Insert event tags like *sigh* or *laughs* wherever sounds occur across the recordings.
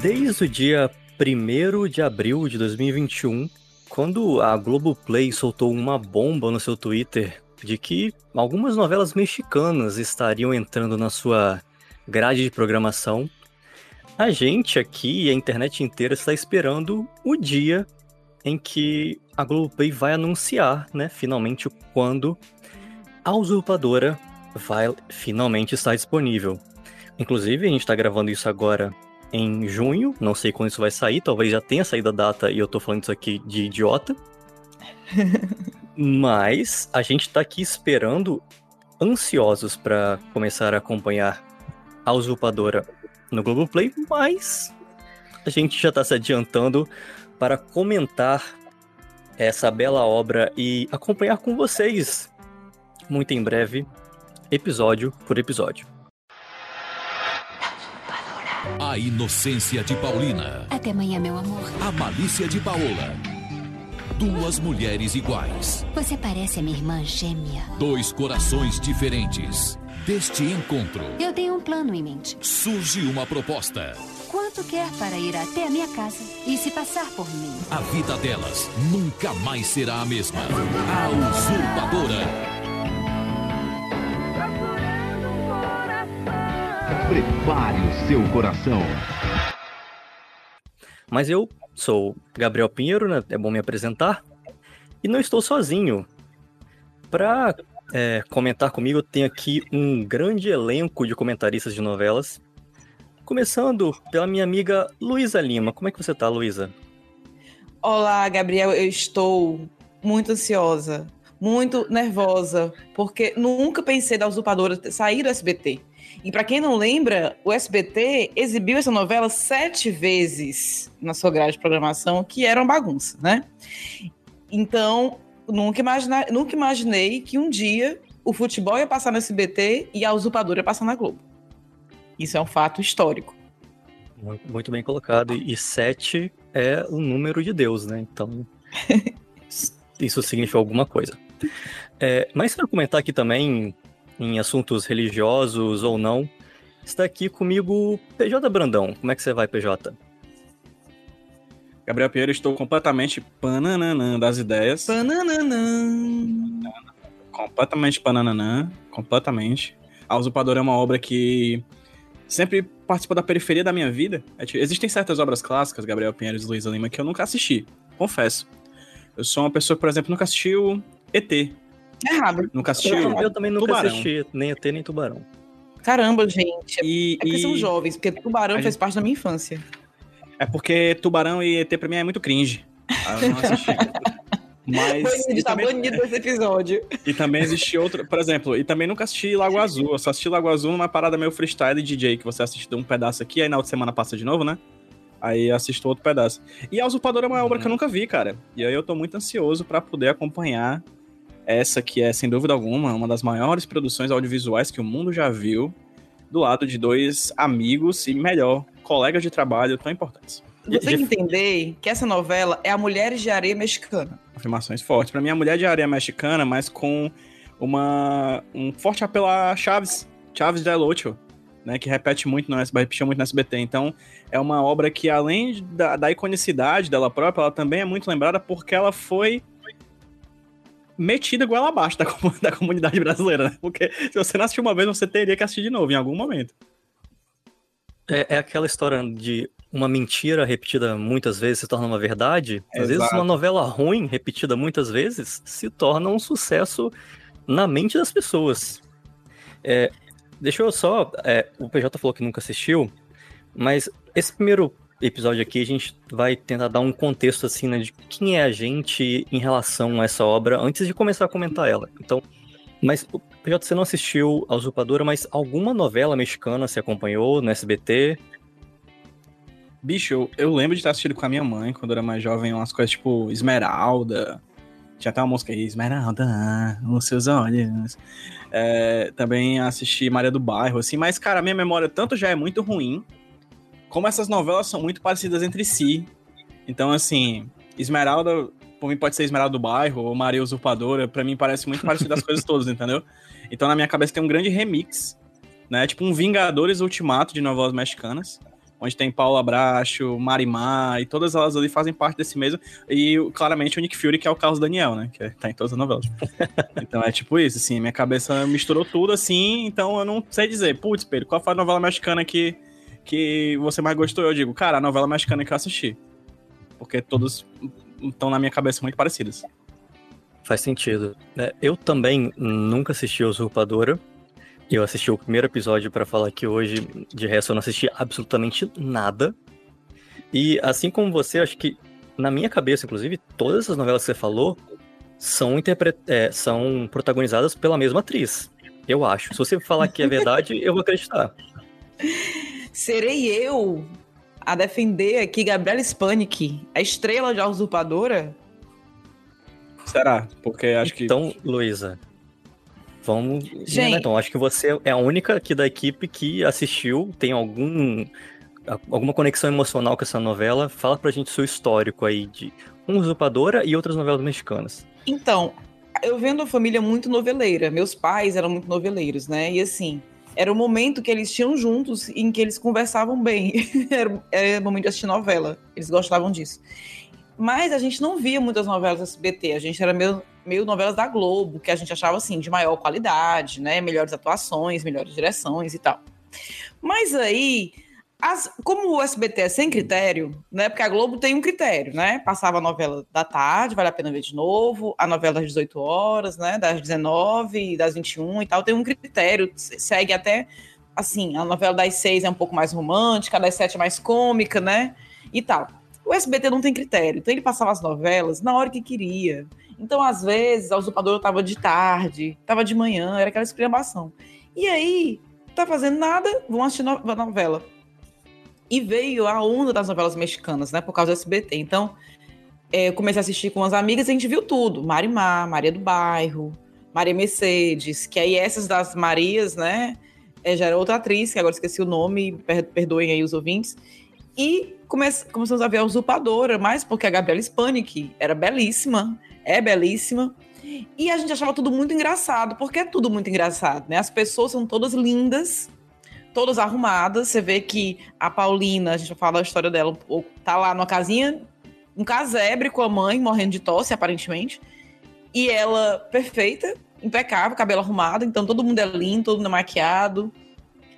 Desde o dia 1 de abril de 2021, quando a Globoplay soltou uma bomba no seu Twitter de que algumas novelas mexicanas estariam entrando na sua grade de programação, a gente aqui e a internet inteira está esperando o dia em que a Globoplay vai anunciar, né, finalmente quando a Usurpadora vai finalmente estar disponível. Inclusive, a gente está gravando isso agora em junho, não sei quando isso vai sair, talvez já tenha saído a data e eu tô falando isso aqui de idiota. *laughs* Mas a gente tá aqui esperando, ansiosos para começar a acompanhar a usurpadora no Globoplay, mas a gente já tá se adiantando para comentar essa bela obra e acompanhar com vocês muito em breve, episódio por episódio. A inocência de Paulina. Até amanhã, meu amor. A malícia de Paola. Duas mulheres iguais. Você parece a minha irmã gêmea. Dois corações diferentes. Deste encontro. Eu tenho um plano em mente. Surge uma proposta. Quanto quer para ir até a minha casa e se passar por mim? A vida delas nunca mais será a mesma. A usurpadora. Prepare o seu coração. Mas eu sou Gabriel Pinheiro, né? É bom me apresentar. E não estou sozinho. Para é, comentar comigo, eu tenho aqui um grande elenco de comentaristas de novelas. Começando pela minha amiga Luísa Lima. Como é que você tá, Luísa? Olá, Gabriel. Eu estou muito ansiosa, muito nervosa, porque nunca pensei da usurpadora sair do SBT. E para quem não lembra, o SBT exibiu essa novela sete vezes na sua grade de programação, que era uma bagunça, né? Então, nunca, imagina, nunca imaginei que um dia o futebol ia passar no SBT e a usurpadora ia passar na Globo. Isso é um fato histórico. Muito bem colocado. E sete é o número de Deus, né? Então, *laughs* isso significa alguma coisa. É, mas para comentar aqui também em assuntos religiosos ou não, está aqui comigo PJ Brandão. Como é que você vai, PJ? Gabriel Pinheiro, estou completamente pananã das ideias. Pananã. Completamente pananã, completamente. A Usurpadora é uma obra que sempre participou da periferia da minha vida. É, tipo, existem certas obras clássicas, Gabriel Pinheiro e Luiza Lima, que eu nunca assisti, confesso. Eu sou uma pessoa que, por exemplo, nunca assistiu ET, Errado. Nunca assistiu? Eu, eu também nunca Tubarão. assisti, nem ET nem Tubarão. Caramba, gente. E, É porque e- são jovens, porque Tubarão A fez parte da minha infância. É porque Tubarão e ET pra mim é muito cringe. Ah, eu não assisti. *laughs* Mas. Banido, e, tá também, banido desse episódio. e também existe outro. Por exemplo, e também nunca assisti Lago Azul. Eu só assisti Lago Azul numa parada meio freestyle DJ, que você assiste um pedaço aqui, aí na outra semana passa de novo, né? Aí assisto outro pedaço. E a Usurpadora é uma obra que eu nunca vi, cara. E aí eu tô muito ansioso pra poder acompanhar essa que é, sem dúvida alguma, uma das maiores produções audiovisuais que o mundo já viu, do lado de dois amigos e, melhor, colegas de trabalho tão importantes. Você tem que entender que essa novela é a Mulheres de Areia Mexicana. Afirmações fortes. Pra mim, a mulher de areia mexicana, mas com uma, um forte apelo a Chaves, Chaves del Ocho, né, que repete muito no SBT, repetiu muito no SBT. Então, é uma obra que, além da, da iconicidade dela própria, ela também é muito lembrada porque ela foi metida goela abaixo da, *laughs* da comunidade brasileira, né? Porque se você não assistiu uma vez, você teria que assistir de novo em algum momento. É, é aquela história de uma mentira repetida muitas vezes se torna uma verdade. Às vezes Exato. uma novela ruim repetida muitas vezes se torna um sucesso na mente das pessoas. É, deixa eu só. é, o PJ falou que nunca assistiu, mas esse primeiro episódio aqui a gente vai tentar dar um contexto assim, né, de quem é a gente em relação a essa obra antes de começar a comentar ela. Então, mas PJ, você não assistiu a Usurpadora, mas alguma novela mexicana você acompanhou no SBT? Bicho, eu, eu lembro de ter assistido com a minha mãe quando eu era mais jovem, umas coisas tipo Esmeralda. Tinha até uma música aí, Esmeralda, os seus olhos. É, também assisti Maria do Bairro, assim, mas, cara, a minha memória tanto já é muito ruim, como essas novelas são muito parecidas entre si. Então, assim, Esmeralda, por mim pode ser Esmeralda do Bairro, ou Maria Usurpadora, pra mim parece muito parecido as coisas todas, *laughs* entendeu? Então, na minha cabeça tem um grande remix, né? Tipo um Vingadores Ultimato de novelas mexicanas onde tem Paula Bracho, Marimar, e todas elas ali fazem parte desse mesmo. E claramente o Nick Fury, que é o Carlos Daniel, né? Que tá em todas as novelas. *laughs* então é tipo isso, assim, minha cabeça misturou tudo assim, então eu não sei dizer, putz, Pedro, qual foi a novela mexicana que, que você mais gostou? Eu digo, cara, a novela mexicana que eu assisti. Porque todas estão na minha cabeça muito parecidas. Faz sentido. É, eu também nunca assisti Usurpadora. Eu assisti o primeiro episódio para falar que hoje, de resto, eu não assisti absolutamente nada. E assim como você, acho que na minha cabeça, inclusive, todas essas novelas que você falou são, interpre... É, são protagonizadas pela mesma atriz. Eu acho. Se você falar que é verdade, eu vou acreditar. *laughs* Serei eu a defender aqui Gabriela Spanik, a estrela de Usurpadora? Será? Porque acho que. Então, Luísa, vamos. Gente. Então, acho que você é a única aqui da equipe que assistiu, tem algum. Alguma conexão emocional com essa novela? Fala pra gente seu histórico aí de Um Usurpadora e outras novelas mexicanas. Então, eu venho de uma família muito noveleira. Meus pais eram muito noveleiros, né? E assim, era o momento que eles tinham juntos em que eles conversavam bem. *laughs* era, era o momento de assistir novela. Eles gostavam disso. Mas a gente não via muitas novelas SBT. A gente era meio, meio novelas da Globo, que a gente achava assim, de maior qualidade, né? Melhores atuações, melhores direções e tal. Mas aí, as- como o SBT é sem critério, né? Porque a Globo tem um critério, né? Passava a novela da tarde, vale a pena ver de novo, a novela das 18 horas, né? Das 19, das 21 e tal, tem um critério, se- segue até assim, a novela das 6 é um pouco mais romântica, a das 7 é mais cômica, né? E tal. O SBT não tem critério, então ele passava as novelas na hora que queria. Então, às vezes, a usurpadora estava de tarde, estava de manhã, era aquela exclamação. E aí, tá fazendo nada, vão assistir no- novela. E veio a onda das novelas mexicanas, né? Por causa do SBT. Então, é, eu comecei a assistir com as amigas e a gente viu tudo. Marimar, Maria do Bairro, Maria Mercedes, que aí essas das Marias, né? é, já era outra atriz, que agora esqueci o nome, per- perdoem aí os ouvintes. E come começamos a ver a usurpadora, mais porque a Gabriela Spanik era belíssima, é belíssima. E a gente achava tudo muito engraçado, porque é tudo muito engraçado, né? As pessoas são todas lindas, todas arrumadas. Você vê que a Paulina, a gente vai falar da história dela tá lá numa casinha, um casebre com a mãe, morrendo de tosse, aparentemente. E ela perfeita, impecável, cabelo arrumado. Então todo mundo é lindo, todo mundo é maquiado,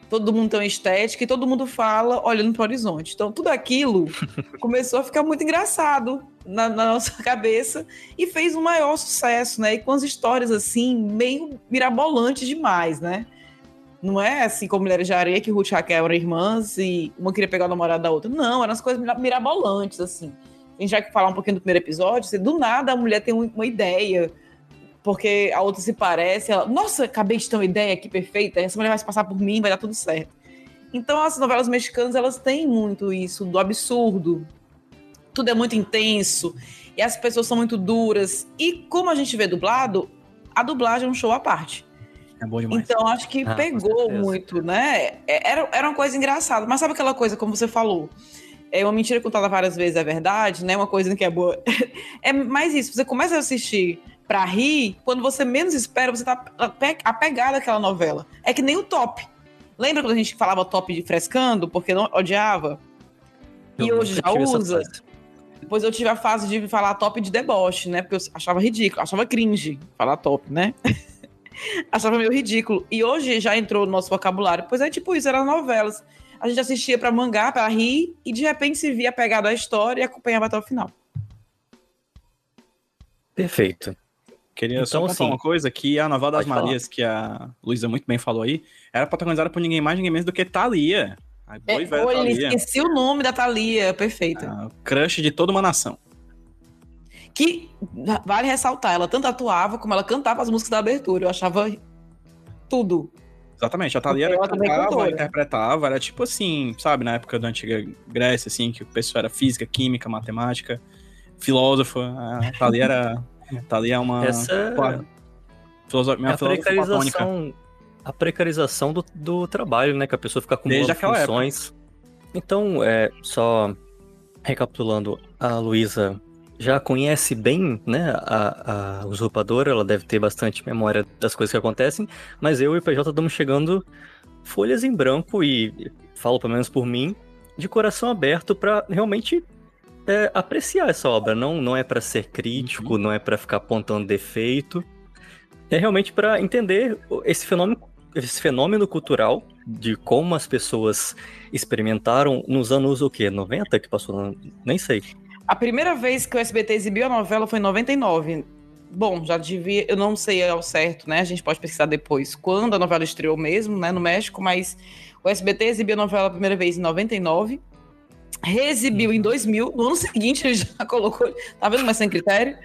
todo mundo tem uma estética e todo mundo fala olhando para o horizonte. Então tudo aquilo *laughs* começou a ficar muito engraçado na, na nossa *laughs* cabeça e fez um maior sucesso, né? E com as histórias assim, meio mirabolantes demais, né? Não é assim como Mulheres de Areia, que Ruth e Raquel eram irmãs e uma queria pegar o namorado da outra. Não, eram as coisas mira- mirabolantes, assim. A gente vai falar um pouquinho do primeiro episódio, do nada a mulher tem um- uma ideia, porque a outra se parece, ela, nossa, acabei de ter uma ideia aqui perfeita, essa mulher vai se passar por mim, vai dar tudo certo. Então as novelas mexicanas, elas têm muito isso, do absurdo. Tudo é muito intenso, e as pessoas são muito duras. E como a gente vê dublado, a dublagem é um show à parte. É bom demais. Então, acho que Ah, pegou muito, né? É- Era, era uma coisa engraçada. Mas sabe aquela coisa, como você falou? É uma mentira contada várias vezes, é verdade, né? Uma coisa que é boa. *laughs* É mais isso. Você começa a assistir pra rir, quando você menos espera, você tá ape- apegado àquela novela. É que nem o top. Lembra quando a gente falava top de frescando, porque não odiava? Eu e hoje já usa? Depois eu tive a fase de falar top de deboche, né? Porque eu achava ridículo, achava cringe falar top, né? *laughs* achava meio ridículo. E hoje já entrou no nosso vocabulário. Pois é, tipo isso, eram novelas. A gente assistia pra mangar, pra rir, e de repente se via pegado à história e acompanhava até o final. Perfeito. Queria só Então, contar assim, uma coisa, que a novela das pode falar. Marias, que a Luísa muito bem falou aí, era protagonizada por ninguém mais, ninguém menos do que Thalia. A boa e velha Thalia. esqueci o nome da Thalia, perfeita. A crush de toda uma nação. Que vale ressaltar, ela tanto atuava como ela cantava as músicas da abertura. Eu achava tudo. Exatamente, a Thalia ela também é cantava, interpretava, era tipo assim, sabe, na época da antiga Grécia, assim, que o pessoal era física, química, matemática, filósofa. A Thalia era. A Thalia é uma. Essa Claro. Filoso... é Minha a filósofa platônica. precarização, a precarização do, do trabalho, né? Que a pessoa fica acumulando aquela funções. Então, é, só recapitulando, a Luísa já conhece bem né, a, a usurpadora, ela deve ter bastante memória das coisas que acontecem, mas eu e o PJ estamos chegando folhas em branco e falo pelo menos por mim, de coração aberto para realmente é, apreciar essa obra. Não, não é para ser crítico, uhum. não é para ficar apontando defeito. É realmente para entender esse fenômeno, esse fenômeno cultural de como as pessoas experimentaram nos anos o quê? 90 que passou? Nem sei. A primeira vez que o SBT exibiu a novela foi em 99. Bom, já devia, eu não sei ao certo, né? A gente pode pesquisar depois quando a novela estreou mesmo, né, no México, mas o SBT exibiu a novela a primeira vez em 99 reexibiu em 2000, no ano *laughs* seguinte ele já colocou, tá vendo, mas sem critério.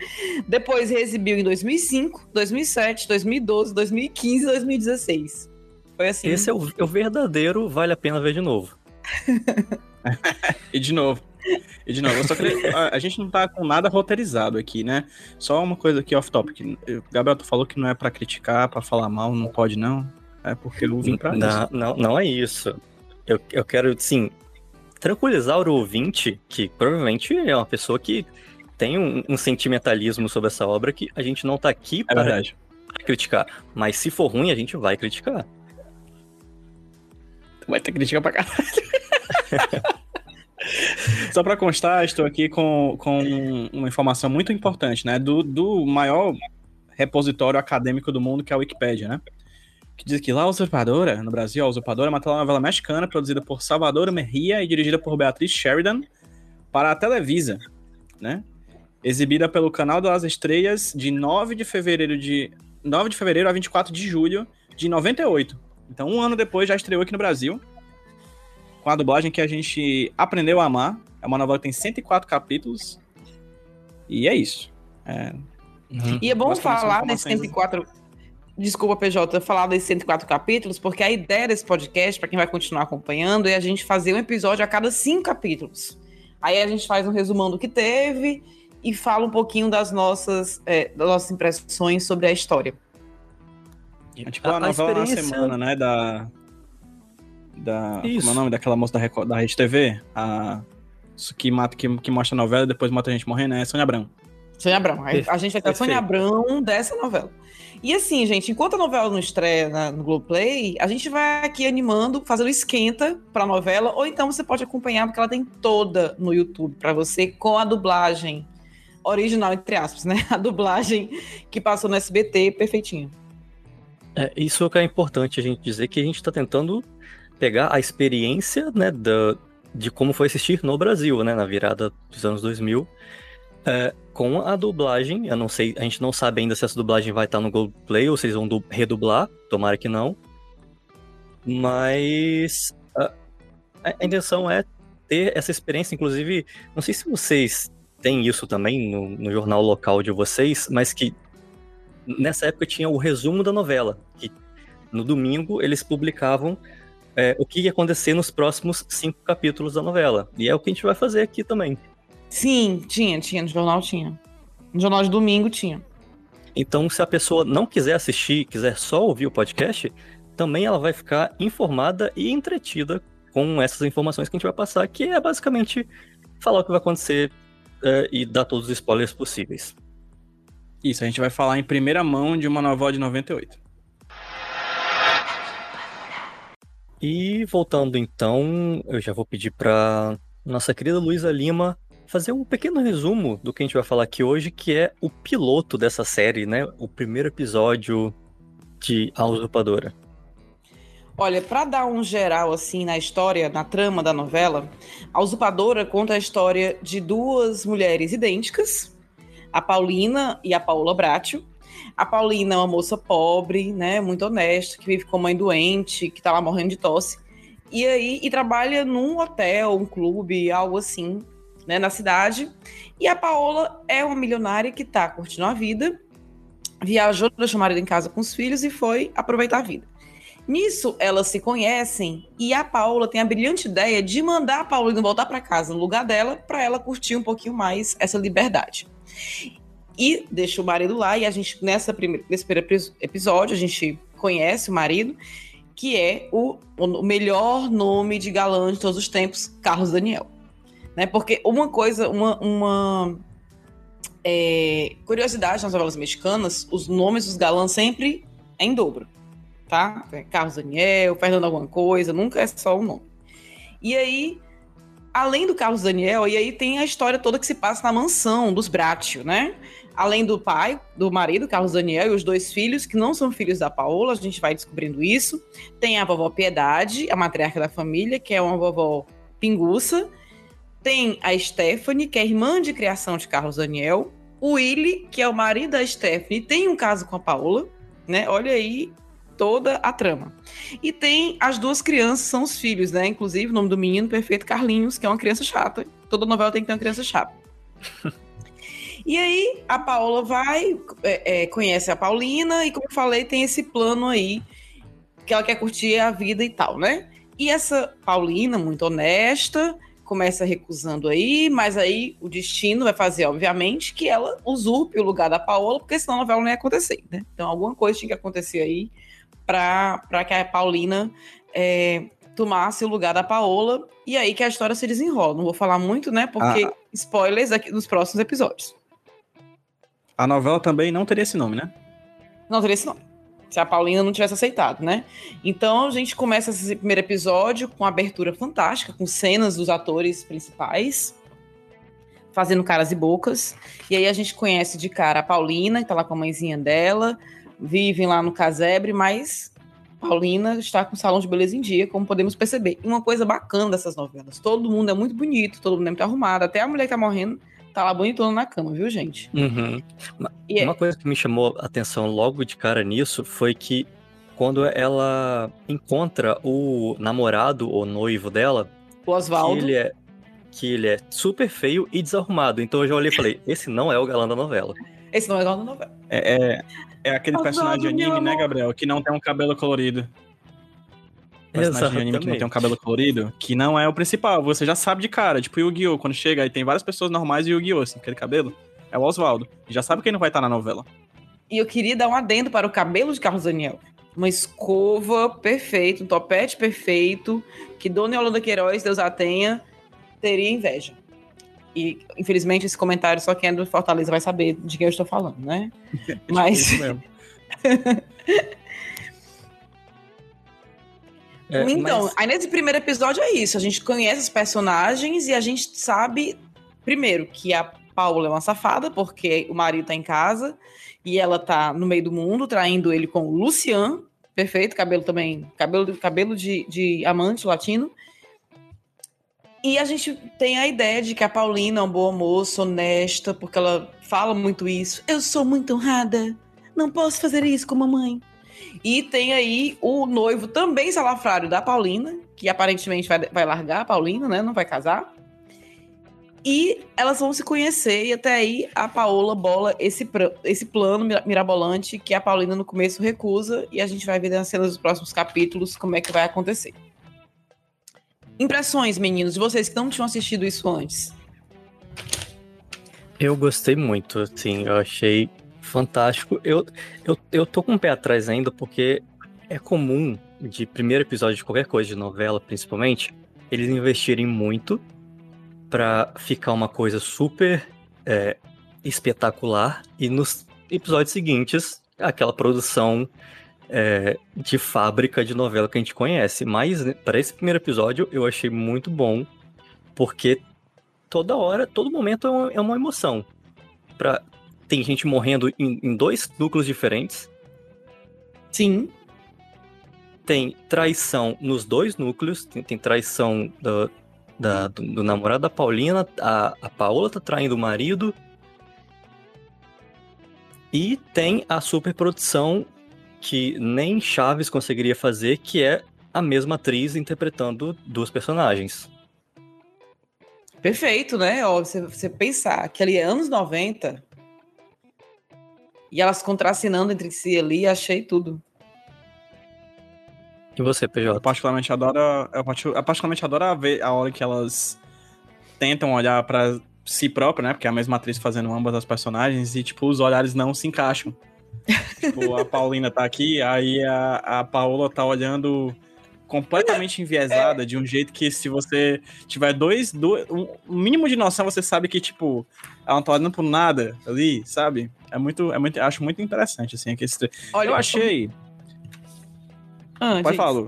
Depois reexibiu em 2005, 2007, 2012, 2015 2016. Foi assim. Esse é o, é o verdadeiro vale a pena ver de novo. *laughs* *laughs* e de novo. E de novo, eu só queria, a, a, gente não tá com nada roteirizado aqui, né? Só uma coisa aqui off-topic. Gabriel, tu falou que não é para criticar, para falar mal, não pode não. É porque eu vim pra não, isso. Não, não é isso. Eu, eu quero, sim, tranquilizar o ouvinte, que provavelmente é uma pessoa que tem um, um sentimentalismo sobre essa obra que a gente não tá aqui é para criticar. Mas se for ruim, a gente vai criticar. Vai ter crítica pra caralho. *laughs* *laughs* Só para constar, estou aqui com, com uma informação muito importante, né? Do, do maior repositório acadêmico do mundo, que é a Wikipédia, né? que diz que La Usurpadora, no Brasil, A Usurpadora é uma telenovela mexicana produzida por Salvador Merria e dirigida por Beatriz Sheridan para a Televisa, né? Exibida pelo Canal das Estrelas de 9 de fevereiro de 9 de fevereiro a 24 de julho de 98. Então, um ano depois já estreou aqui no Brasil. Com a dublagem que a gente aprendeu a amar. É uma novela que tem 104 capítulos. E é isso. É... Uhum. E é bom falar desses 104 desculpa, PJ, falar desses 104 capítulos, porque a ideia desse podcast, para quem vai continuar acompanhando, é a gente fazer um episódio a cada cinco capítulos. Aí a gente faz um resumão do que teve e fala um pouquinho das nossas, é, das nossas impressões sobre a história. É tipo a, a novela experiência... na semana, né? Da. Da. Isso. Como é o nome daquela moça da, Record, da Rede TV? A. Que, mata, que, que mostra a novela e depois mata a gente morrendo, é Sônia Abrão. Sônia Abrão. A gente vai ter a Sônia Abrão dessa novela. E assim, gente, enquanto a novela não estreia na, no Globoplay, a gente vai aqui animando, fazendo esquenta pra novela, ou então você pode acompanhar, porque ela tem toda no YouTube para você, com a dublagem original, entre aspas, né? *laughs* A dublagem que passou no SBT perfeitinho. É, isso que é importante a gente dizer, que a gente tá tentando pegar a experiência, né, da, de como foi assistir no Brasil, né, na virada dos anos 2000, é, com a dublagem. Eu não sei, a gente não sabe ainda se essa dublagem vai estar no Google Play ou se eles vão redublar. Tomara que não. Mas a, a intenção é ter essa experiência, inclusive, não sei se vocês têm isso também no, no jornal local de vocês, mas que nessa época tinha o resumo da novela, que no domingo eles publicavam é, o que ia acontecer nos próximos cinco capítulos da novela. E é o que a gente vai fazer aqui também. Sim, tinha, tinha, no jornal tinha. No jornal de domingo tinha. Então, se a pessoa não quiser assistir, quiser só ouvir o podcast, também ela vai ficar informada e entretida com essas informações que a gente vai passar, que é basicamente falar o que vai acontecer é, e dar todos os spoilers possíveis. Isso, a gente vai falar em primeira mão de uma novela de 98. E voltando então, eu já vou pedir para nossa querida Luísa Lima fazer um pequeno resumo do que a gente vai falar aqui hoje, que é o piloto dessa série, né? O primeiro episódio de A Usurpadora. Olha, para dar um geral assim na história, na trama da novela, A Usurpadora conta a história de duas mulheres idênticas, a Paulina e a Paula Bratio. A Paulina é uma moça pobre, né, muito honesta, que vive com mãe doente, que tá lá morrendo de tosse. E aí, e trabalha num hotel, um clube, algo assim, né, na cidade. E a Paola é uma milionária que está curtindo a vida, viajou, deixou o marido em casa com os filhos e foi aproveitar a vida. Nisso, elas se conhecem e a Paola tem a brilhante ideia de mandar a Paulina voltar para casa no lugar dela, para ela curtir um pouquinho mais essa liberdade. E deixa o marido lá e a gente nessa primeira, nesse primeiro episódio a gente conhece o marido, que é o, o melhor nome de galã de todos os tempos, Carlos Daniel. Né? Porque uma coisa, uma, uma é, curiosidade nas novelas mexicanas, os nomes dos galãs sempre é em dobro, tá? É Carlos Daniel, Fernando alguma coisa, nunca é só um nome. E aí, além do Carlos Daniel, e aí tem a história toda que se passa na mansão dos Bratio, né? Além do pai, do marido, Carlos Daniel, e os dois filhos, que não são filhos da Paola, a gente vai descobrindo isso. Tem a vovó Piedade, a matriarca da família, que é uma vovó pinguça. Tem a Stephanie, que é irmã de criação de Carlos Daniel. O Willy, que é o marido da Stephanie, tem um caso com a Paola, né? Olha aí toda a trama. E tem as duas crianças, são os filhos, né? Inclusive, o nome do menino perfeito, Carlinhos, que é uma criança chata. Toda novela tem que ter uma criança chata. *laughs* e aí, a Paola vai, é, é, conhece a Paulina, e como eu falei, tem esse plano aí, que ela quer curtir a vida e tal, né? E essa Paulina, muito honesta, começa recusando aí, mas aí o destino vai fazer, obviamente, que ela usurpe o lugar da Paola, porque senão a novela não ia acontecer, né? Então alguma coisa tinha que acontecer aí para que a Paulina é, tomasse o lugar da Paola, e aí que a história se desenrola. Não vou falar muito, né? Porque ah. spoilers aqui nos próximos episódios. A novela também não teria esse nome, né? Não teria esse nome. Se a Paulina não tivesse aceitado, né? Então a gente começa esse primeiro episódio com abertura fantástica, com cenas dos atores principais fazendo caras e bocas. E aí a gente conhece de cara a Paulina, que tá lá com a mãezinha dela, vivem lá no casebre, mas Paulina está com o salão de beleza em dia, como podemos perceber. E uma coisa bacana dessas novelas: todo mundo é muito bonito, todo mundo é muito arrumado, até a mulher que tá morrendo tá lá bonitona na cama, viu, gente? Uhum. Uma, é uma coisa que me chamou a atenção logo de cara nisso foi que quando ela encontra o namorado ou noivo dela, o Oswaldo. Que ele é que ele é super feio e desarrumado. Então eu já olhei e falei: esse não é o galã da novela. Esse não é o galã da novela. É, é, é aquele personagem de anime, né, Gabriel? Que não tem um cabelo colorido. Personagem de anime que não tem um cabelo colorido, que não é o principal. Você já sabe de cara. Tipo, Yu-Gi-Oh! Quando chega aí tem várias pessoas normais e Yu-Gi-Oh! Assim, aquele cabelo. É o Oswaldo. Já sabe quem não vai estar na novela. E eu queria dar um adendo para o cabelo de Carlos Daniel. Uma escova perfeita, um topete perfeito, que Dona Yolanda Queiroz, Deus a tenha, teria inveja. E, infelizmente, esse comentário só quem é do Fortaleza vai saber de quem eu estou falando, né? *laughs* Mas. *laughs* é, então, mas... aí nesse primeiro episódio é isso. A gente conhece os personagens e a gente sabe, primeiro, que a Paula é uma safada, porque o marido tá em casa e ela tá no meio do mundo, traindo ele com o Lucian, perfeito, cabelo também, cabelo, cabelo de, de amante latino. E a gente tem a ideia de que a Paulina é uma boa moça, honesta, porque ela fala muito isso. Eu sou muito honrada, não posso fazer isso com a mamãe. E tem aí o noivo também salafrário da Paulina, que aparentemente vai, vai largar a Paulina, né? Não vai casar. E elas vão se conhecer, e até aí a Paola bola esse, esse plano mirabolante que a Paulina no começo recusa, e a gente vai ver nas cenas dos próximos capítulos como é que vai acontecer. Impressões, meninos, de vocês que não tinham assistido isso antes. Eu gostei muito, assim, eu achei fantástico. Eu, eu, eu tô com o pé atrás ainda, porque é comum, de primeiro episódio de qualquer coisa, de novela principalmente, eles investirem muito para ficar uma coisa super é, espetacular e nos episódios seguintes, aquela produção é, de fábrica de novela que a gente conhece. Mas né, para esse primeiro episódio eu achei muito bom, porque toda hora, todo momento é uma, é uma emoção. Pra, tem gente morrendo em, em dois núcleos diferentes. Sim. Tem traição nos dois núcleos. Tem, tem traição do, da, do, do, namorado da Paulina. A, a Paola tá traindo o marido. E tem a superprodução que nem Chaves conseguiria fazer, que é a mesma atriz interpretando duas personagens. Perfeito, né? Ó, você, você pensar que ali é anos 90 e elas contracenando entre si ali, achei tudo. E você, PJ? Eu particularmente adoro, eu particularmente adoro ver a hora que elas tentam olhar para si própria, né? Porque é a mesma atriz fazendo ambas as personagens e, tipo, os olhares não se encaixam *laughs* tipo, a Paulina tá aqui, aí a, a Paola tá olhando completamente *laughs* enviesada, de um jeito que se você tiver dois, dois um mínimo de noção, você sabe que, tipo, ela não tá olhando por nada ali, sabe? É muito, é muito, acho muito interessante, assim, aqui esse... Olha, eu achei... Ah, Pode falar.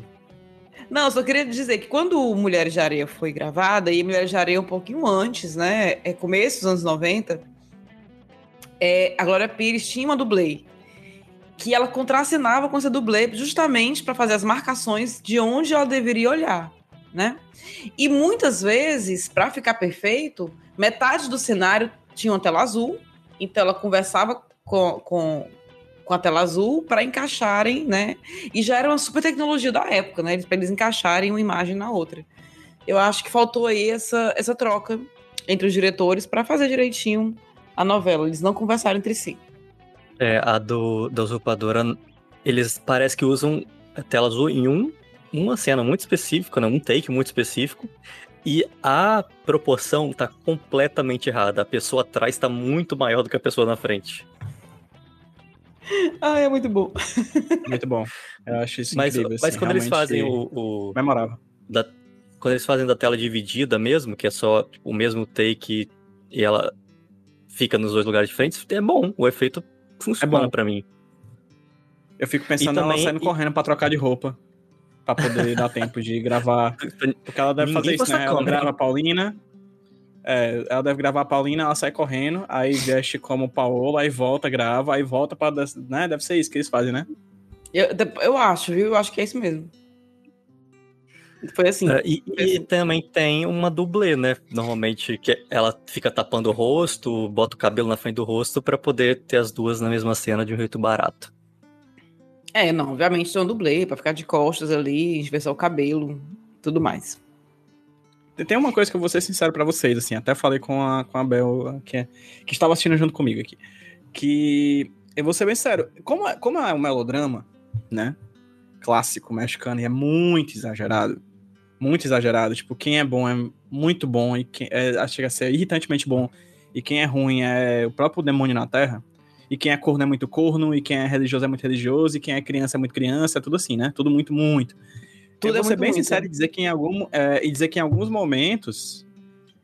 Não, eu só queria dizer que quando Mulheres de Areia foi gravada, e Mulheres de Areia um pouquinho antes, né? É começo dos anos 90, é, a Glória Pires tinha uma dublê. Que ela contracenava com essa dublê justamente para fazer as marcações de onde ela deveria olhar, né? E muitas vezes, para ficar perfeito, metade do cenário tinha uma tela azul, então ela conversava com, com, com a tela azul para encaixarem, né? E já era uma super tecnologia da época, né? Para eles encaixarem uma imagem na outra. Eu acho que faltou aí essa, essa troca entre os diretores para fazer direitinho a novela. Eles não conversaram entre si. É, a do, da usurpadora, eles parece que usam a tela azul em um, uma cena muito específica, né? um take muito específico. E a proporção tá completamente errada. A pessoa atrás tá muito maior do que a pessoa na frente. *laughs* Ah, é muito bom. Muito bom. Eu acho isso Mas, incrível. mas assim, quando eles fazem o, o- Memorável. da- quando eles fazem da tela dividida mesmo, que é só tipo, o mesmo take e ela fica nos dois lugares diferentes, é bom. O efeito funciona É bom. pra mim. Eu fico pensando também- saindo e- correndo pra trocar de roupa. Pra poder dar tempo de gravar. *laughs* Porque ela deve Ninguém fazer isso, né? Ela câmera. grava a Paulina. é, ela deve gravar a Paulina, ela sai correndo, aí veste como Paola, aí volta, grava, aí volta pra. Né? Deve ser isso que eles fazem, né? Eu, eu acho, viu? Eu acho que é isso mesmo. Foi assim. É, e, e também tem uma dublê, né? Normalmente que ela fica tapando o rosto, bota o cabelo na frente do rosto pra poder ter as duas na mesma cena de um jeito barato. É, não, obviamente tem um dublê pra ficar de costas ali, enversar o cabelo, tudo mais. Tem uma coisa que eu vou ser sincero pra vocês, assim, até falei com a, com a Bel, que, é- que estava assistindo junto comigo aqui. Que eu vou ser bem sério, como é, como é um melodrama, né? Clássico mexicano e é muito exagerado. Muito exagerado. Tipo, quem é bom é muito bom e quem é, chega a ser irritantemente bom. E quem é ruim é o próprio demônio na terra. E quem é corno é muito corno, e quem é religioso é muito religioso, e quem é criança é muito criança, é tudo assim, né? Tudo muito, muito. Tudo eu é vou ser muito, bem muito. sincero e dizer que em algum é, e dizer que em alguns momentos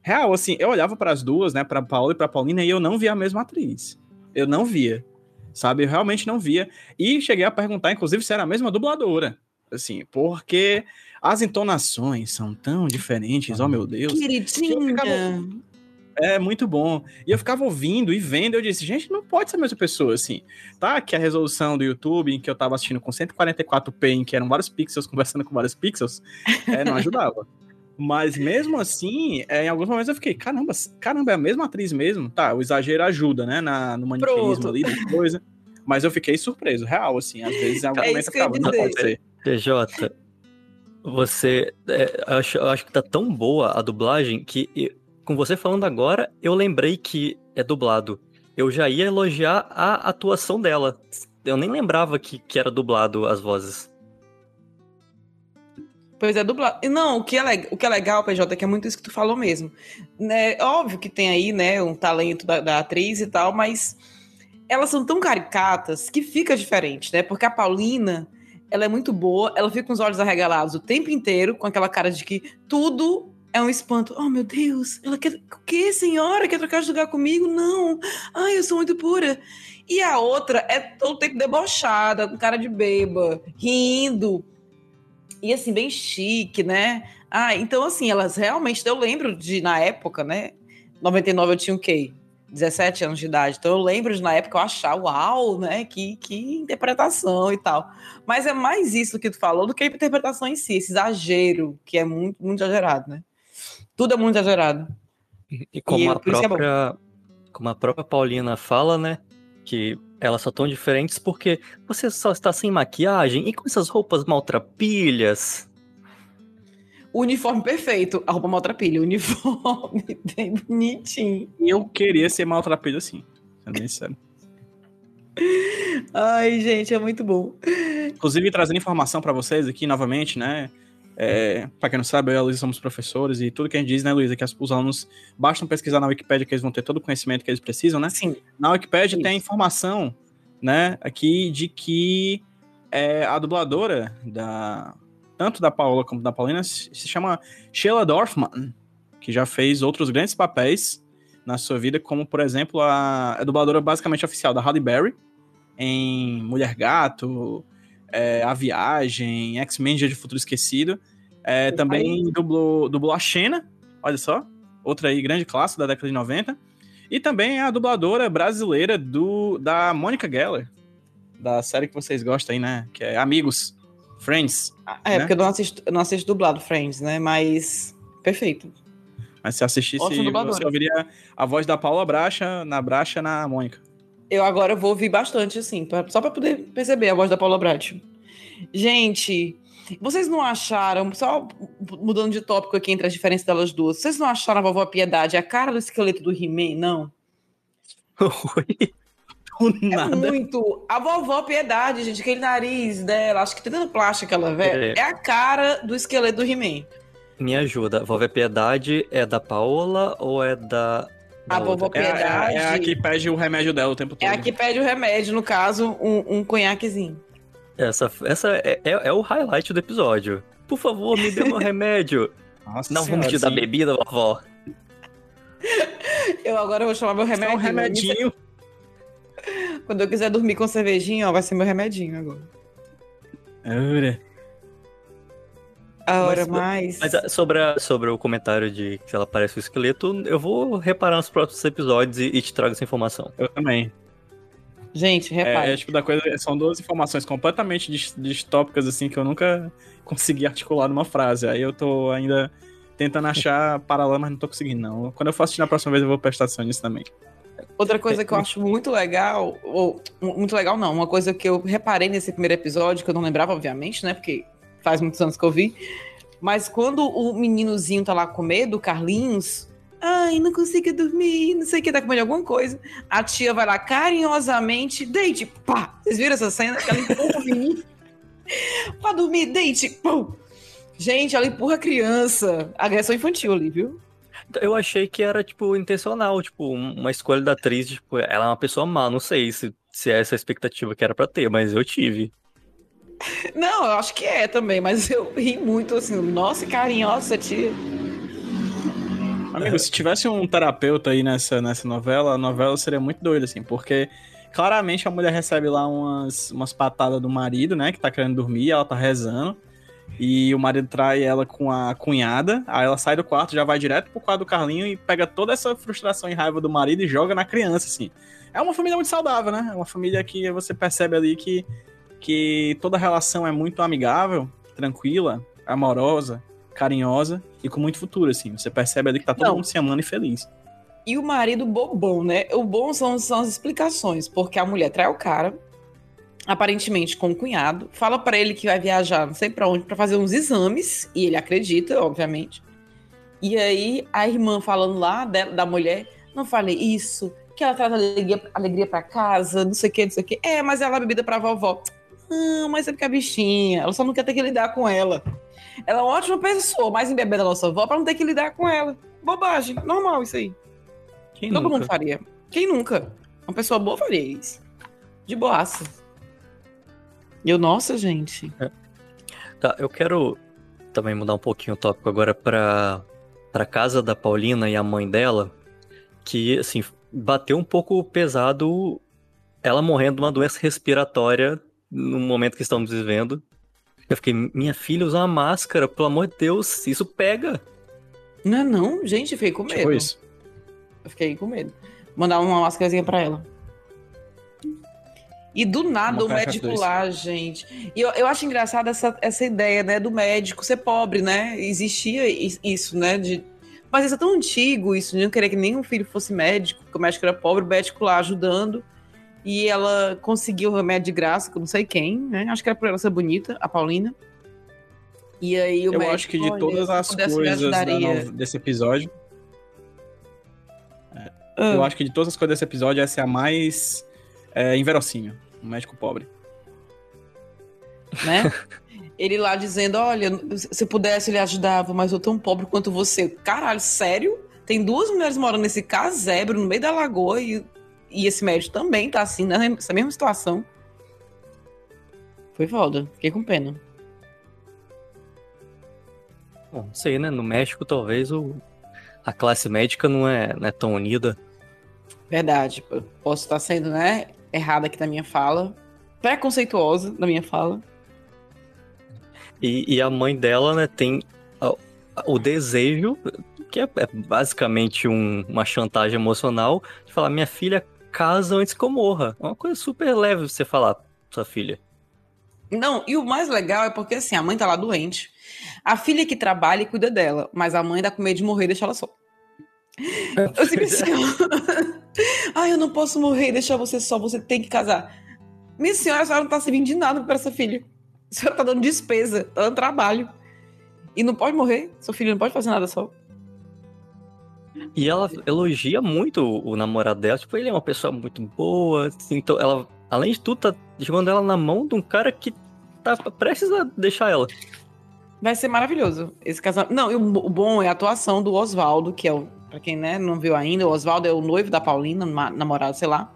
real assim eu olhava para as duas né para Paula e para Paulina e eu não via a mesma atriz eu não via sabe eu realmente não via e cheguei a perguntar inclusive se era a mesma dubladora assim porque as entonações são tão diferentes oh meu Deus Queridinha. é muito bom. E eu ficava ouvindo e vendo, eu disse, gente, não pode ser a mesma pessoa, assim. Tá, que a resolução do YouTube, em que eu tava assistindo com 144p, em que eram vários pixels *laughs* conversando com vários pixels, é, não ajudava. Mas mesmo assim, é, em alguns momentos eu fiquei, caramba, caramba, é a mesma atriz mesmo? Tá, o exagero ajuda, né, na, no maniqueísmo Pronto. ali, da coisa. Mas eu fiquei surpreso, real, assim. Às vezes, em algum É momento eu ficava, não pode ser. PJ, você. é, eu acho, acho que tá tão boa a dublagem que, com você falando agora, eu lembrei que é dublado. Eu já ia elogiar a atuação dela. Eu nem lembrava que, que era dublado as vozes. Pois é, dublado. Não, o que, é legal, o que é legal, PJ, é que é muito isso que tu falou mesmo. Né, óbvio que tem aí, né, um talento da, da atriz e tal, mas elas são tão caricatas que fica diferente, né? Porque a Paulina, ela é muito boa, ela fica com os olhos arregalados o tempo inteiro, com aquela cara de que tudo é um espanto. Oh, meu Deus, ela quer. O que, senhora? Quer trocar de lugar comigo? Não. Ai, eu sou muito pura. E a outra é todo tempo debochada, com cara de beba, rindo. E assim, bem chique, né? Ah, então assim, elas realmente, eu lembro de, na época, né? 99 eu tinha o quê? 17 anos de idade. Então eu lembro de, na época, eu achar, uau, né? Que, que interpretação e tal. Mas é mais isso que tu falou do que a interpretação em si, esse exagero, que é muito, muito exagerado, né? Tudo é muito exagerado. E como, E a é própria, como a própria Paulina fala, né? Que elas só tão diferentes porque você só está sem maquiagem e com essas roupas maltrapilhas. O uniforme perfeito, a roupa maltrapilha, o uniforme *laughs* bem bonitinho. Eu queria ser maltrapilho assim, sendo bem sério. Ai, gente, é muito bom. Inclusive, trazendo informação para vocês aqui novamente, né? É, para quem não sabe, eu e a Luísa somos professores e tudo que a gente diz, né, Luísa, que as- os alunos bastam pesquisar na Wikipédia que eles vão ter todo o conhecimento que eles precisam, né? Sim, Na Wikipédia tem a informação, né, aqui de que é, a dubladora da tanto da Paola como da Paulina se chama Sheila Dorfman, que já fez outros grandes papéis na sua vida, como por exemplo a, a dubladora basicamente oficial da Halle Berry em Mulher Gato, é, A Viagem, X-Men Dia de Futuro Esquecido. É, também dublou, dublou a Xena, olha só. Outra aí, grande clássico da década de 90. E também é a dubladora brasileira do, da Mônica Geller, da série que vocês gostam aí, né? Que é Amigos, Friends. É, né? porque eu não assisto, eu não assisto dublado Friends, né? Mas. Perfeito. Mas se assistisse, você ouviria a voz da Paula Bracha na Bracha na Mônica. Eu agora vou ouvir bastante, assim, pra- só pra poder perceber a voz da Paula Brat. Gente, vocês não acharam, só mudando de tópico aqui entre as diferenças delas duas, vocês não acharam a vovó Piedade a cara do esqueleto do He-Man, não? *laughs* Oi? É muito. A vovó Piedade, gente, aquele nariz dela, acho que tem tanto plástico aquela velha, É. é. a cara do esqueleto do He-Man. Me ajuda. Vovó Piedade é da Paola ou é da. da A vovó outra? É, a- é, a- é a Piedade. que pede o remédio dela o tempo todo. É a que pede o remédio, no caso, um, um conhaquezinho. Essa, essa é, é, é o highlight do episódio. Por favor, me dê meu *laughs* remédio. Nossa Não vamos te dar sim. bebida, vovó. Eu agora vou chamar meu Isso é remédio. um remedinho. Quando eu quiser dormir com cervejinha, ó, vai ser meu remedinho agora. Ora. A hora Mas- mais. Mas ah, sobre, a- sobre o comentário de que ela parece um esqueleto, eu vou reparar nos próximos episódios e, e te trago essa informação. Eu também. Gente, É, repare. é tipo da coisa, são duas informações completamente dis- distópicas, assim, que eu nunca *laughs* consegui articular numa frase. Aí eu tô ainda tentando achar *laughs* paralelo, mas não tô conseguindo, não. Quando eu for assistir na próxima vez, eu vou prestar atenção nisso também. Outra coisa que eu acho muito legal, ou muito legal não, uma coisa que eu reparei nesse primeiro episódio, que eu não lembrava, obviamente, né? Porque faz muitos anos que eu vi. Mas quando o meninozinho tá lá com medo, o Carlinhos, ai, não consigo dormir, não sei o que, tá comendo alguma coisa. A tia vai lá carinhosamente, deite, pá! Vocês viram essa cena? Ela empurra o menino pra dormir, deite, pum! Gente, ela empurra a criança. Agressão infantil ali, viu? Eu achei que era, tipo, intencional, tipo, uma escolha da atriz, tipo, ela é uma pessoa má, não sei se, se é essa a expectativa que era pra ter, mas eu tive. *laughs* Não, eu acho que é também, mas eu ri muito assim, nossa, que carinhosa tia. Amigo, se tivesse um terapeuta aí nessa, nessa novela, a novela seria muito doida, assim, porque claramente a mulher recebe lá umas, umas patadas do marido, né, que tá querendo dormir, ela tá rezando, e o marido trai ela com a cunhada, aí ela sai do quarto, já vai direto pro quarto do Carlinho e pega toda essa frustração e raiva do marido e joga na criança, assim. É uma família muito saudável, né? É uma família que você percebe ali que, que toda relação é muito amigável, tranquila, amorosa, carinhosa e com muito futuro, assim. Você percebe ali que tá todo Não. mundo se amando e feliz. E o marido bobão, né? O bom são, são as explicações, porque a mulher trai o cara, aparentemente com o cunhado, fala pra ele que vai viajar não sei pra onde pra fazer uns exames, e ele acredita, obviamente. E aí a irmã falando lá da, da mulher, não falei isso, que ela traz alegria, alegria pra casa, não sei o que, não sei o que. É, mas ela é bebida pra vovó. Não, mas é porque a bichinha, ela só não quer ter que lidar com ela. Ela é uma ótima pessoa, mas em bebê da nossa avó pra não ter que lidar com ela. Bobagem, normal isso aí. Quem Todo nunca? mundo faria. Quem nunca? Uma pessoa boa faria isso. De boaça. E eu, nossa, gente. Tá, eu quero também mudar um pouquinho o tópico agora pra, pra casa da Paulina e a mãe dela, que, assim, bateu um pouco pesado ela morrendo de uma doença respiratória no momento que estamos vivendo. Eu fiquei, minha filha usa uma máscara, pelo amor de Deus, isso pega. Não é não, gente, eu fiquei com medo. Tipo isso. Eu fiquei com medo. Mandar uma máscarazinha pra ela. E do nada Uma o médico dois. lá, gente. E eu, eu acho engraçada essa, essa ideia, né, do médico ser pobre, né? Existia is- isso, né? De... Mas isso é tão antigo, isso, de não querer que nenhum filho fosse médico, porque o médico era pobre, o médico lá ajudando. E ela conseguiu o remédio de graça, que eu não sei quem, né? Acho que era por ela ser bonita, a Paulina. E aí o Eu médico, acho que de olha, todas as coisas no- desse episódio, Ah. eu acho que de todas as coisas desse episódio, essa é a mais é, inverossímil. Um médico pobre. *laughs* né? Ele lá dizendo, olha, se eu pudesse ele ajudava, mas eu tão pobre quanto você. Caralho, sério? Tem duas mulheres morando nesse casebre no meio da lagoa e, e esse médico também tá assim, nessa mesma situação. Foi foda, fiquei com pena. Bom, não sei, né? No México, talvez o, a classe médica não é, não é tão unida. Verdade, posso estar sendo, né, errada aqui na minha fala, preconceituosa na minha fala. E, e a mãe dela, né, tem o desejo, que é, é basicamente um- uma chantagem emocional, de falar: minha filha casa antes que eu morra. É uma coisa super leve você falar pra sua filha. Não, e o mais legal é porque assim, a mãe tá lá doente. A filha que trabalha e cuida dela, mas a mãe dá com medo de morrer e deixa ela só. *laughs* Eu fico assim. Ai, eu não posso morrer e deixar você só, você tem que casar. Minha senhora, a senhora não tá servindo de nada para essa filha. A senhora tá dando despesa, tá dando trabalho. E não pode morrer, seu filho não pode fazer nada só. E ela elogia muito o, namorado dela, tipo, ele é uma pessoa muito boa, assim, então ela, além de tudo, tá jogando ela na mão de um cara que tá prestes a deixar ela. Vai ser maravilhoso esse casamento. Não, o bom é a atuação do Oswaldo, que é o, pra quem né, não viu ainda, o Oswaldo é o noivo da Paulina, namorado, sei lá.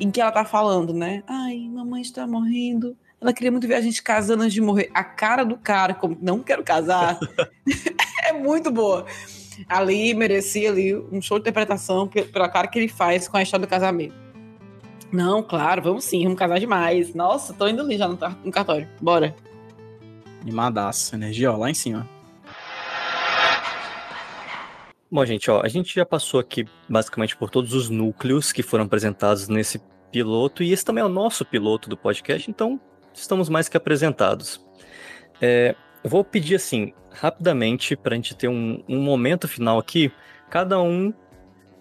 Em que ela tá falando, né? Ai, mamãe está morrendo. Ela queria muito ver a gente casando antes de morrer. A cara do cara, como não quero casar, *laughs* é muito boa. Ali merecia ali um show de interpretação pe- pela cara que ele faz com a história do casamento. Não, claro, vamos sim, vamos casar demais. Nossa, tô indo ali já no cartório. Bora. Animadaço, energia, ó, lá em cima. Bom, gente, ó, a gente já passou aqui basicamente por todos os núcleos que foram apresentados nesse piloto, e esse também é o nosso piloto do podcast, então estamos mais que apresentados. É, eu vou pedir assim, rapidamente, para a gente ter um, um momento final aqui, cada um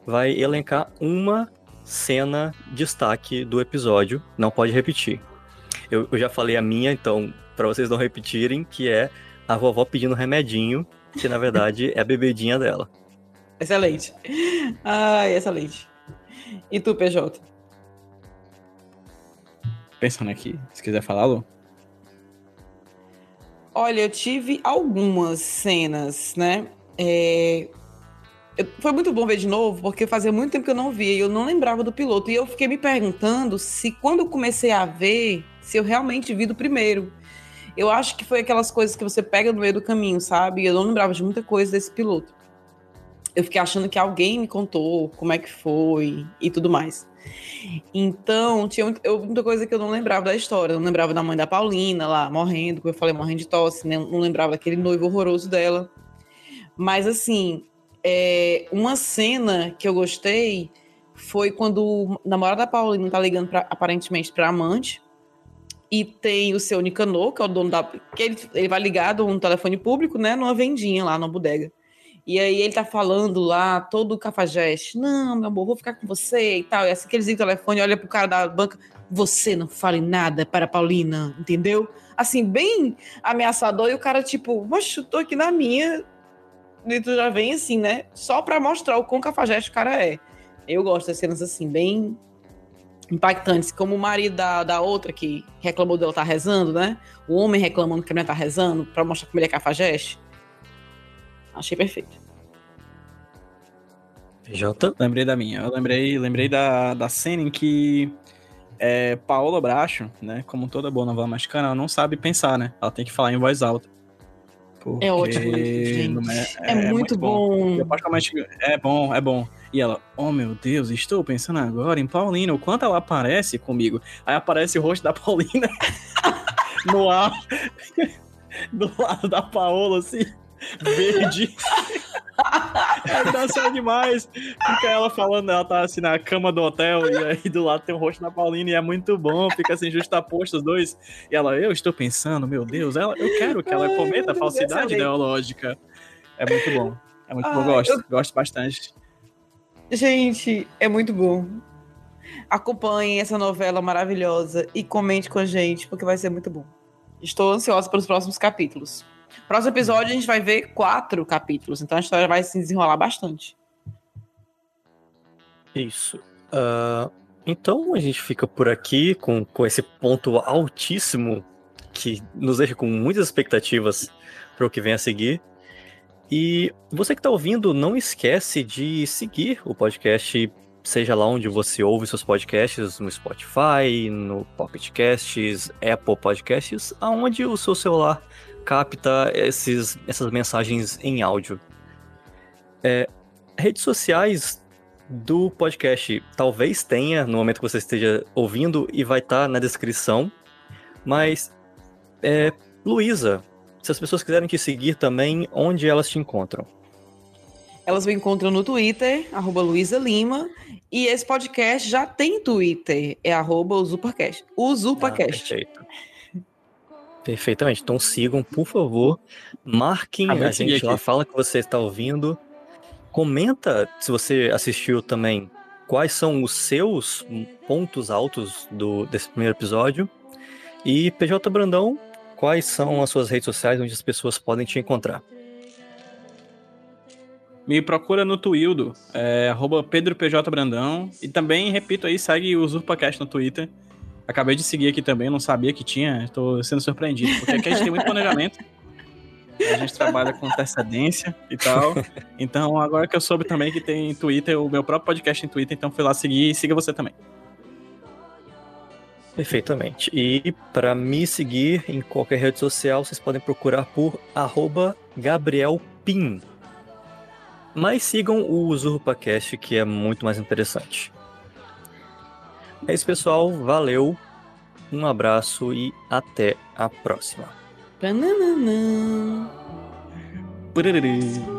vai elencar uma cena destaque do episódio, não pode repetir. Eu, eu já falei a minha, então, para vocês não repetirem, que é a vovó pedindo remedinho, que na verdade é a bebedinha dela. Excelente. Ai, excelente. E tu, PJ? Pensando aqui, se quiser falar, Lu. Olha, eu tive algumas cenas, né? É, eu- Foi muito bom ver de novo, porque fazia muito tempo que eu não via e eu não lembrava do piloto. E eu fiquei me perguntando se quando eu comecei a ver, se eu realmente vi do primeiro. Eu acho que foi aquelas coisas que você pega no meio do caminho, sabe? Eu não lembrava de muita coisa desse piloto. Eu fiquei achando que alguém me contou como é que foi e tudo mais. Então, tinha eu- muita coisa que eu não lembrava da história. Eu não lembrava da mãe da Paulina lá, morrendo, como eu falei, morrendo de tosse, né? Não lembrava daquele noivo horroroso dela. Mas, assim, é, uma cena que eu gostei foi quando o namorado da Paulina tá ligando pra, aparentemente pra amante. E tem o seu Nicanor, que é o dono da. que ele, ele vai ligado um telefone público, né? Numa vendinha lá, numa bodega. E aí ele tá falando lá, todo cafajeste, não, meu amor, vou ficar com você e tal. E assim que eles ligam o telefone, olha pro cara da banca, você não fale nada para Paulina, entendeu? Assim, bem ameaçador, e o cara, tipo, poxa, tô aqui na minha. E tu já vem assim, né? Só pra mostrar o quão cafajeste o cara é. Eu gosto das cenas assim, bem impactantes, como o marido da, da outra que reclamou dela estar rezando, né? O homem reclamando que a mulher tá rezando, pra mostrar como ele é cafajeste. Achei perfeito. PJ? Lembrei da minha. Eu lembrei, lembrei da, da cena em que é, Paola Bracho, né? Como toda boa novela mexicana, ela não sabe pensar, né? Ela tem que falar em voz alta. Porque É ótimo, gente. não É, muito, bom. Eu praticamente é bom, é bom. E ela, oh meu Deus, estou pensando agora em Paulina, o quanto ela aparece comigo. Aí aparece o rosto da Paulina *laughs* no ar, *laughs* do lado da Paola, assim, verde. Aí dá certo demais. Fica ela falando, ela tá assim na cama do hotel, e aí do lado tem o rosto da Paulina, e é muito bom, fica assim, justaposto os dois. E ela, eu estou pensando, meu Deus, ela, eu quero que ela Ai, cometa Deus, falsidade excelente. ideológica. É muito bom. É muito bom, Ai, gosto, eu- gosto bastante. Gente, é muito bom. Acompanhem essa novela maravilhosa e comente com a gente, porque vai ser muito bom. Estou ansiosa pelos próximos capítulos. Próximo episódio a gente vai ver quatro capítulos, então a história vai se desenrolar bastante. Isso. Ah, então a gente fica por aqui com, com esse ponto altíssimo que nos deixa com muitas expectativas para o que vem a seguir. E você que está ouvindo, não esquece de seguir o podcast, seja lá onde você ouve seus podcasts, no Spotify, no Pocket Casts, Apple Podcasts, aonde o seu celular capta esses, essas mensagens em áudio. É, redes sociais do podcast talvez tenha no momento que você esteja ouvindo e vai estar na descrição. Mas, é, Luísa, se as pessoas quiserem te seguir também, onde elas te encontram? Elas me encontram no Twitter, arroba Luísa Lima. E esse podcast já tem Twitter, é arroba Uzupacast. Uzupacast. Ah, perfeito. Perfeitamente. Então sigam, por favor. Marquem a gente lá, aqui. fala que você está ouvindo. Comenta se você assistiu também quais são os seus pontos altos do, desse primeiro episódio. E PJ Brandão, quais são as suas redes sociais onde as pessoas podem te encontrar? Me procura no Twildo, é, arroba Pedro PJ Brandão. E também, repito aí, segue o UsurpaCast no Twitter. Acabei de seguir aqui também, não sabia que tinha, tô sendo surpreendido, porque aqui a gente tem muito planejamento. A gente trabalha com antecedência e tal. Então, agora que eu soube também que tem Twitter, o meu próprio podcast em Twitter, então fui lá seguir e siga você também. Perfeitamente. E para me seguir em qualquer rede social, vocês podem procurar por arroba Gabriel Pin. Mas sigam o UsurpaCast, que é muito mais interessante. É isso, pessoal. Valeu. Um abraço e até a próxima. Bananana.